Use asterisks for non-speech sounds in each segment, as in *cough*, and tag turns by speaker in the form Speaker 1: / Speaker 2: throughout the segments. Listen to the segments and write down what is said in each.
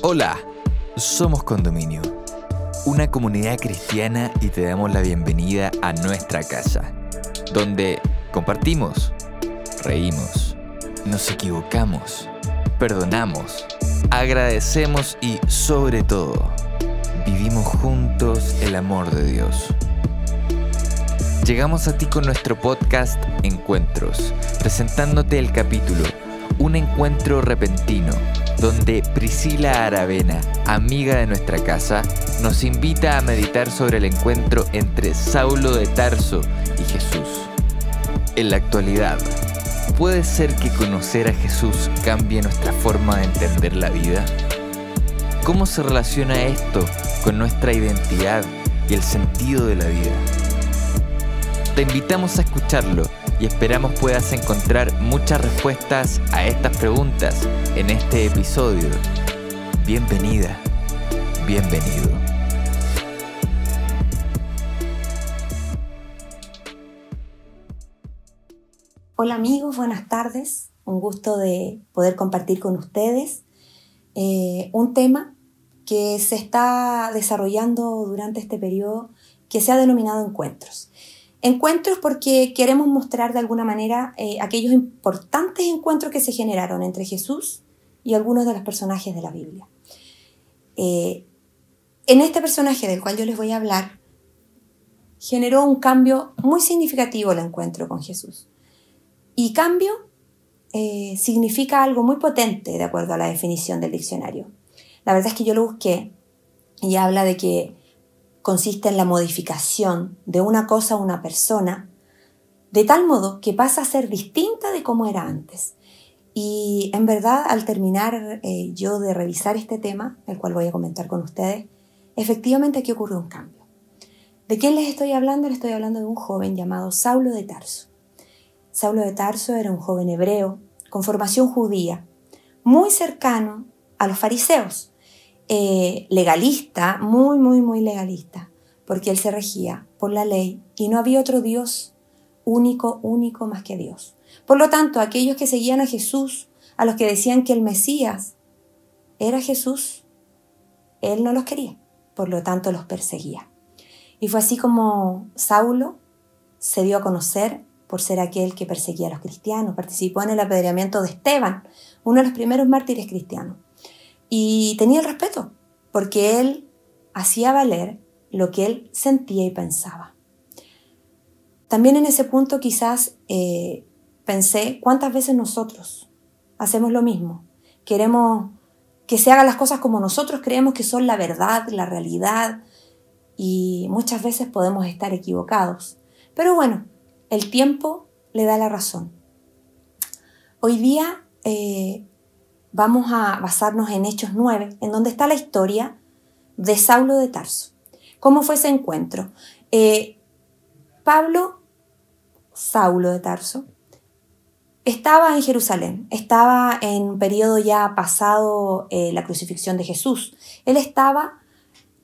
Speaker 1: Hola, somos Condominio, una comunidad cristiana y te damos la bienvenida a nuestra casa, donde compartimos, reímos, nos equivocamos, perdonamos, agradecemos y sobre todo, vivimos juntos el amor de Dios. Llegamos a ti con nuestro podcast Encuentros, presentándote el capítulo Un encuentro repentino donde Priscila Aravena, amiga de nuestra casa, nos invita a meditar sobre el encuentro entre Saulo de Tarso y Jesús. En la actualidad, ¿puede ser que conocer a Jesús cambie nuestra forma de entender la vida? ¿Cómo se relaciona esto con nuestra identidad y el sentido de la vida? Te invitamos a escucharlo y esperamos puedas encontrar muchas respuestas a estas preguntas en este episodio. Bienvenida, bienvenido.
Speaker 2: Hola amigos, buenas tardes. Un gusto de poder compartir con ustedes eh, un tema que se está desarrollando durante este periodo que se ha denominado encuentros. Encuentros porque queremos mostrar de alguna manera eh, aquellos importantes encuentros que se generaron entre Jesús y algunos de los personajes de la Biblia. Eh, en este personaje del cual yo les voy a hablar, generó un cambio muy significativo el encuentro con Jesús. Y cambio eh, significa algo muy potente de acuerdo a la definición del diccionario. La verdad es que yo lo busqué y habla de que consiste en la modificación de una cosa a una persona, de tal modo que pasa a ser distinta de como era antes. Y en verdad, al terminar eh, yo de revisar este tema, el cual voy a comentar con ustedes, efectivamente aquí ocurrió un cambio. ¿De quién les estoy hablando? Les estoy hablando de un joven llamado Saulo de Tarso. Saulo de Tarso era un joven hebreo con formación judía, muy cercano a los fariseos, eh, legalista, muy, muy, muy legalista, porque él se regía por la ley y no había otro Dios único, único más que Dios. Por lo tanto, aquellos que seguían a Jesús, a los que decían que el Mesías era Jesús, él no los quería, por lo tanto los perseguía. Y fue así como Saulo se dio a conocer por ser aquel que perseguía a los cristianos, participó en el apedreamiento de Esteban, uno de los primeros mártires cristianos. Y tenía el respeto, porque él hacía valer lo que él sentía y pensaba. También en ese punto quizás eh, pensé cuántas veces nosotros hacemos lo mismo. Queremos que se hagan las cosas como nosotros creemos que son la verdad, la realidad, y muchas veces podemos estar equivocados. Pero bueno, el tiempo le da la razón. Hoy día eh, vamos a basarnos en Hechos 9, en donde está la historia de Saulo de Tarso. ¿Cómo fue ese encuentro? Eh, Pablo, Saulo de Tarso, estaba en Jerusalén, estaba en un periodo ya pasado eh, la crucifixión de Jesús. Él estaba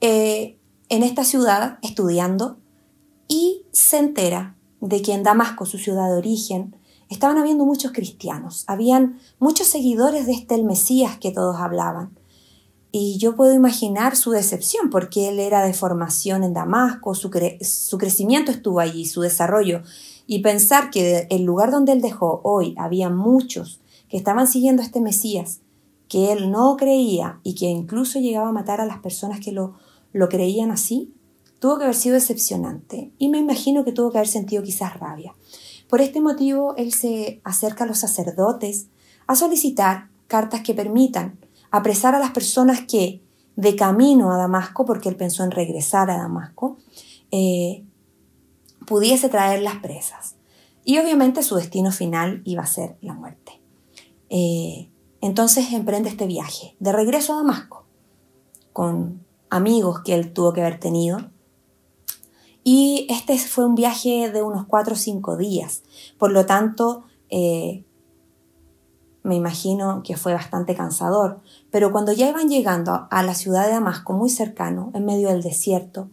Speaker 2: eh, en esta ciudad estudiando y se entera de que en Damasco, su ciudad de origen, estaban habiendo muchos cristianos, habían muchos seguidores de este el Mesías que todos hablaban. Y yo puedo imaginar su decepción porque él era de formación en Damasco, su, crecimiento estuvo allí, su desarrollo. Y pensar que el lugar donde él dejó hoy había muchos que estaban siguiendo a este Mesías, que él no creía y que incluso llegaba a matar a las personas que lo, lo creían así, tuvo que haber sido decepcionante. Y me imagino que tuvo que haber sentido quizás rabia. Por este motivo, él se acerca a los sacerdotes a solicitar cartas que permitan apresar a las personas que, de camino a Damasco, porque él pensó en regresar a Damasco, eh, pudiese traer las presas. Y obviamente su destino final iba a ser la muerte. Eh, entonces emprende este viaje de regreso a Damasco, con amigos que él tuvo que haber tenido, y este fue un viaje de unos cuatro o cinco días. Por lo tanto, eh, me imagino que fue bastante cansador. Pero cuando ya iban llegando a la ciudad de Damasco, muy cercano, en medio del desierto,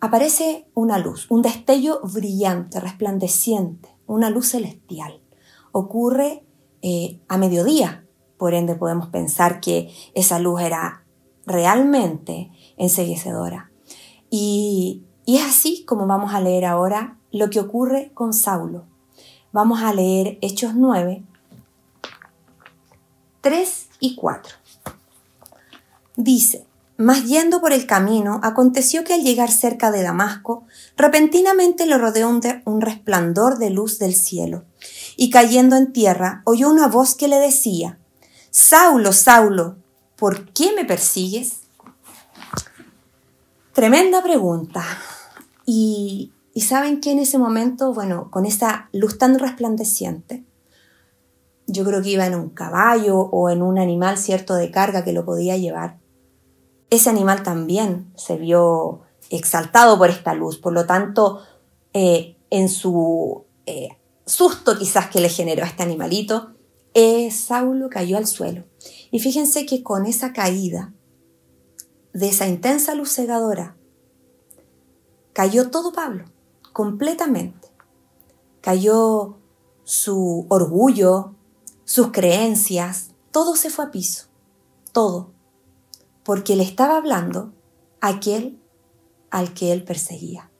Speaker 2: aparece una luz, un destello brillante, resplandeciente, una luz celestial. Ocurre eh, a mediodía, Por ende podemos pensar que esa luz era realmente enseguecedora. Y, y es así como vamos a leer ahora lo que ocurre con Saulo. Vamos a leer Hechos 9, 3 y 4. Dice, mas yendo por el camino, aconteció que al llegar cerca de Damasco, repentinamente lo rodeó un, resplandor de luz del cielo, y cayendo en tierra, oyó una voz que le decía, Saulo, Saulo, ¿por qué me persigues? Tremenda pregunta. Y, y saben que en ese momento, bueno, con esa luz tan resplandeciente, yo creo que iba en un caballo o en un animal cierto de carga que lo podía llevar. Ese animal también se vio exaltado por esta luz, por lo tanto, eh, en su eh, susto quizás que le generó a este animalito, eh, Saulo cayó al suelo. Y fíjense que con esa caída de esa intensa luz cegadora, cayó todo Pablo, completamente. Cayó su orgullo, sus creencias, todo se fue a piso, todo, porque le estaba hablando aquel al que él perseguía.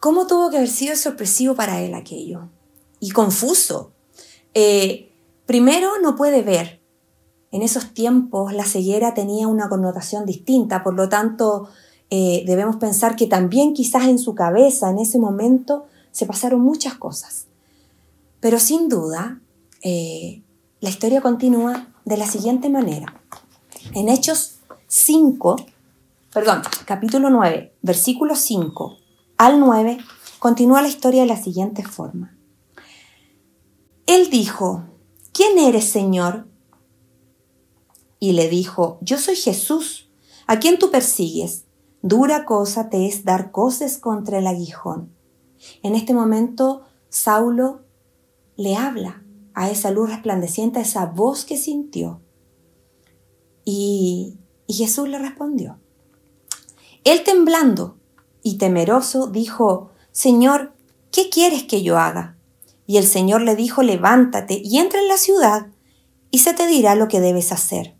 Speaker 2: ¿Cómo tuvo que haber sido sorpresivo para él aquello? Y confuso. Eh, primero, no puede ver. En esos tiempos la ceguera tenía una connotación distinta, por lo tanto, eh, debemos pensar que también quizás en su cabeza en ese momento se pasaron muchas cosas. Pero sin duda, eh, la historia continúa de la siguiente manera. En Hechos 5, perdón, capítulo 9, versículo 5 al 9, continúa la historia de la siguiente forma. Él dijo, ¿quién eres, Señor? Y le dijo, yo soy Jesús, a quien tú persigues. Dura cosa te es dar coces contra el aguijón. En este momento, Saulo le habla a esa luz resplandeciente, a esa voz que sintió. Y, Jesús le respondió. Él temblando y temeroso dijo, Señor, ¿qué quieres que yo haga? Y el Señor le dijo, levántate y entra en la ciudad y se te dirá lo que debes hacer.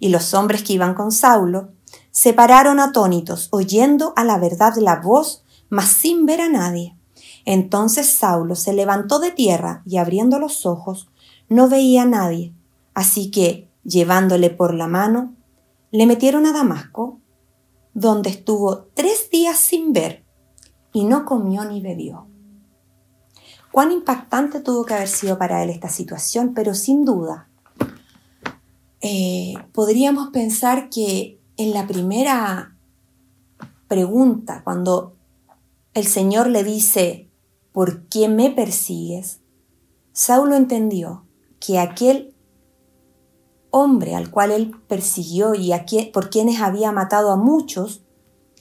Speaker 2: Y los hombres que iban con Saulo se pararon atónitos, oyendo a la verdad la voz, mas sin ver a nadie. Entonces Saulo se levantó de tierra y abriendo los ojos no veía a nadie, así que, llevándole por la mano, le metieron a Damasco, donde estuvo tres días sin ver y no comió ni bebió. Cuán impactante tuvo que haber sido para él esta situación, pero sin duda eh, podríamos pensar que en la primera pregunta, cuando el Señor le dice, ¿por qué me persigues? Saulo entendió que aquel hombre al cual él persiguió y por quienes había matado a muchos,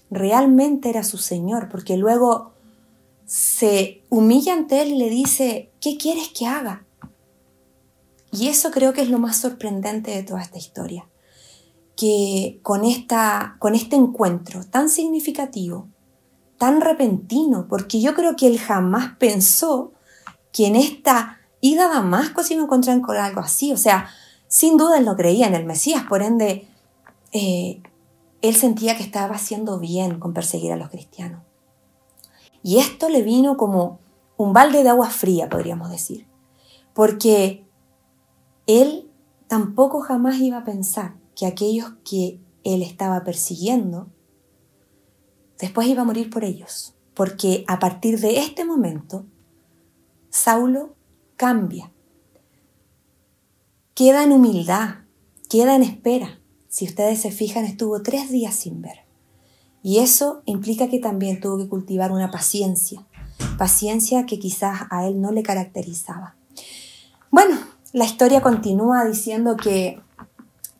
Speaker 2: realmente era su Señor, porque luego se humilla ante él y le dice, ¿qué quieres que haga? Y eso creo que es lo más sorprendente de toda esta historia, que con, esta, con este encuentro tan significativo, tan repentino, porque yo creo que él jamás pensó que en esta ida a Damasco se iba con algo así. O sea, sin duda él no creía en el Mesías, por ende, eh, él sentía que estaba haciendo bien con perseguir a los cristianos. Y esto le vino como un balde de agua fría, podríamos decir, porque él tampoco jamás iba a pensar que aquellos que él estaba persiguiendo Después iba a morir por ellos, porque a partir de este momento, Saulo cambia. Queda en humildad, queda en espera. Si ustedes se fijan, estuvo tres días sin ver. Y eso implica que también tuvo que cultivar una paciencia, paciencia que quizás a él no le caracterizaba. Bueno, la historia continúa diciendo que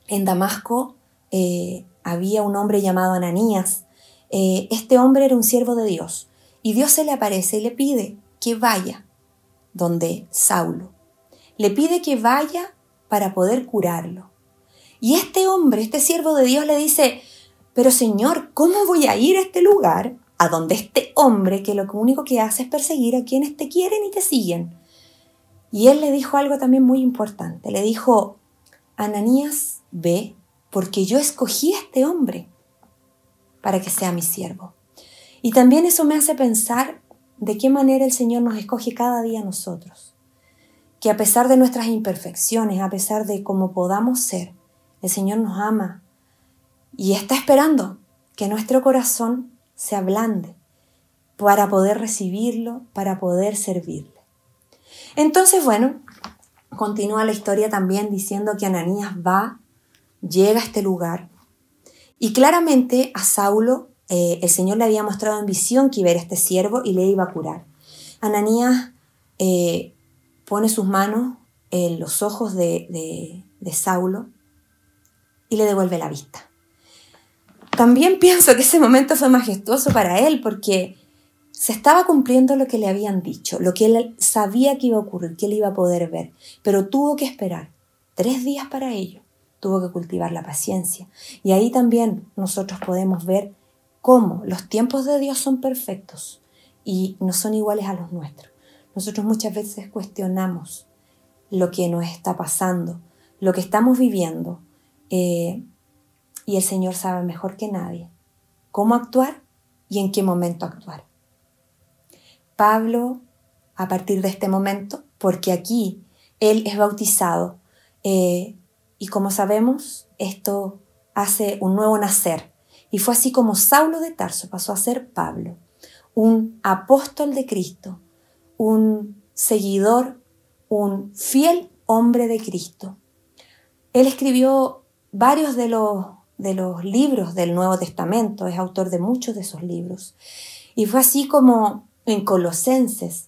Speaker 2: en Damasco eh, había un hombre llamado Ananías, eh, este hombre era un siervo de Dios y Dios se le aparece y le pide que vaya donde Saulo. Le pide que vaya para poder curarlo. Y este hombre, este siervo de Dios le dice, pero Señor, ¿cómo voy a ir a este lugar a donde este hombre que lo único que hace es perseguir a quienes te quieren y te siguen? Y él le dijo algo también muy importante. Le dijo, Ananías, ve, porque yo escogí a este hombre para que sea mi siervo. Y también eso me hace pensar de qué manera el Señor nos escoge cada día a nosotros. Que a pesar de nuestras imperfecciones, a pesar de cómo podamos ser, el Señor nos ama y está esperando que nuestro corazón se ablande para poder recibirlo, para poder servirle. Entonces, bueno, continúa la historia también diciendo que Ananías va, llega a este lugar y claramente a Saulo eh, el Señor le había mostrado en visión que iba a ir este siervo y le iba a curar. Ananías eh, pone sus manos en los ojos de, de Saulo y le devuelve la vista. También *laughs* pienso que ese momento fue majestuoso para él porque se estaba cumpliendo lo que le habían dicho, lo que él sabía que iba a ocurrir, que él iba a poder ver, pero tuvo que esperar tres días para ello, tuvo que cultivar la paciencia. Y ahí también nosotros podemos ver cómo los tiempos de Dios son perfectos y no son iguales a los nuestros. Nosotros muchas veces cuestionamos lo que nos está pasando, lo que estamos viviendo, eh, y el Señor sabe mejor que nadie cómo actuar y en qué momento actuar. Pablo, a partir de este momento, porque aquí él es bautizado, eh, y como sabemos, esto hace un nuevo nacer. Y fue así como Saulo de Tarso pasó a ser Pablo, un apóstol de Cristo, un seguidor, un fiel hombre de Cristo. Él escribió varios de los, de los libros del Nuevo Testamento, es autor de muchos de esos libros. Y fue así como en Colosenses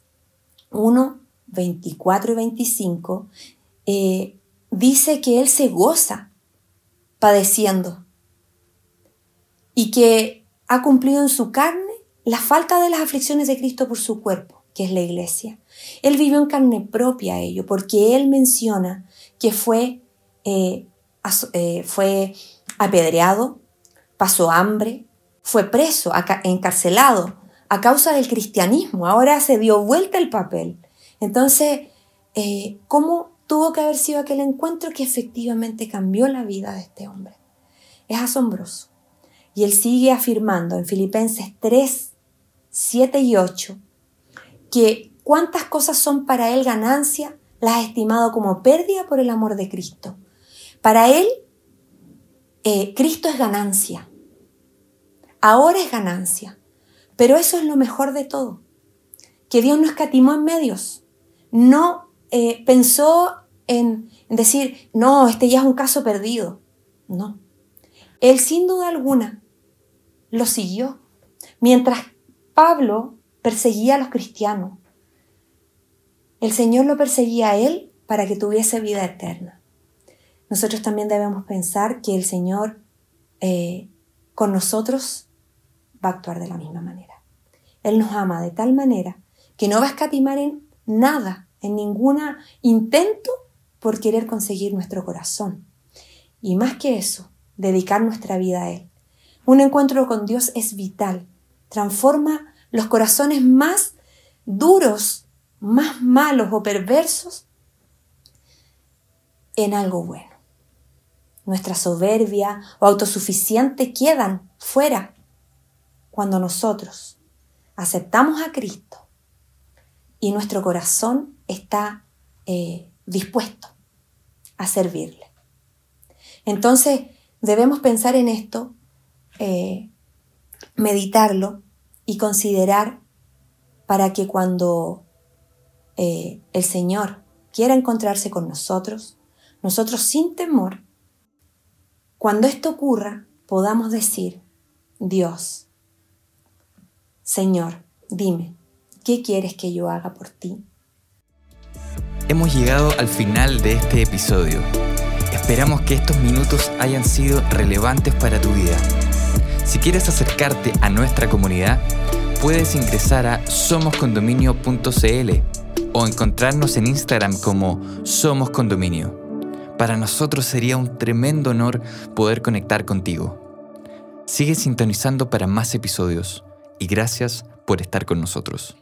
Speaker 2: 1, 24 y 25, eh, dice que Él se goza padeciendo y que ha cumplido en su carne la falta de las aflicciones de Cristo por su cuerpo, que es la iglesia. Él vivió en carne propia ello, porque Él menciona que fue, eh, eh, fue apedreado, pasó hambre, fue preso, encarcelado, a causa del cristianismo. Ahora se dio vuelta el papel. Entonces, eh, ¿cómo tuvo que haber sido aquel encuentro que efectivamente cambió la vida de este hombre? Es asombroso. Y él sigue afirmando en Filipenses 3, 7 y 8 que cuántas cosas son para él ganancia, las ha estimado como pérdida por el amor de Cristo. Para él, eh, Cristo es ganancia. Ahora es ganancia. Pero eso es lo mejor de todo, que Dios no escatimó en medios, no eh, pensó en, decir, no, este ya es un caso perdido. No. Él sin duda alguna lo siguió. Mientras Pablo perseguía a los cristianos, el Señor lo perseguía a él para que tuviese vida eterna. Nosotros también debemos pensar que el Señor eh, con nosotros va a actuar de la misma manera. Él nos ama de tal manera que no va a escatimar en nada, en ningún intento por querer conseguir nuestro corazón. Y más que eso, dedicar nuestra vida a Él. Un encuentro con Dios es vital, transforma los corazones más duros, más malos o perversos en algo bueno. Nuestra soberbia o autosuficiente quedan fuera cuando nosotros aceptamos a Cristo y nuestro corazón está eh, dispuesto a servirle. Entonces debemos pensar en esto, eh, meditarlo y considerar para que cuando eh, el Señor quiera encontrarse con nosotros, nosotros sin temor, cuando esto ocurra, podamos decir, Dios, Señor, dime, ¿qué quieres que yo haga por ti?
Speaker 1: Hemos llegado al final de este episodio. Esperamos que estos minutos hayan sido relevantes para tu vida. Si quieres acercarte a nuestra comunidad, puedes ingresar a somoscondominio.cl o encontrarnos en Instagram como Somos Condominio. Para nosotros sería un tremendo honor poder conectar contigo. Sigue sintonizando para más episodios y gracias por estar con nosotros.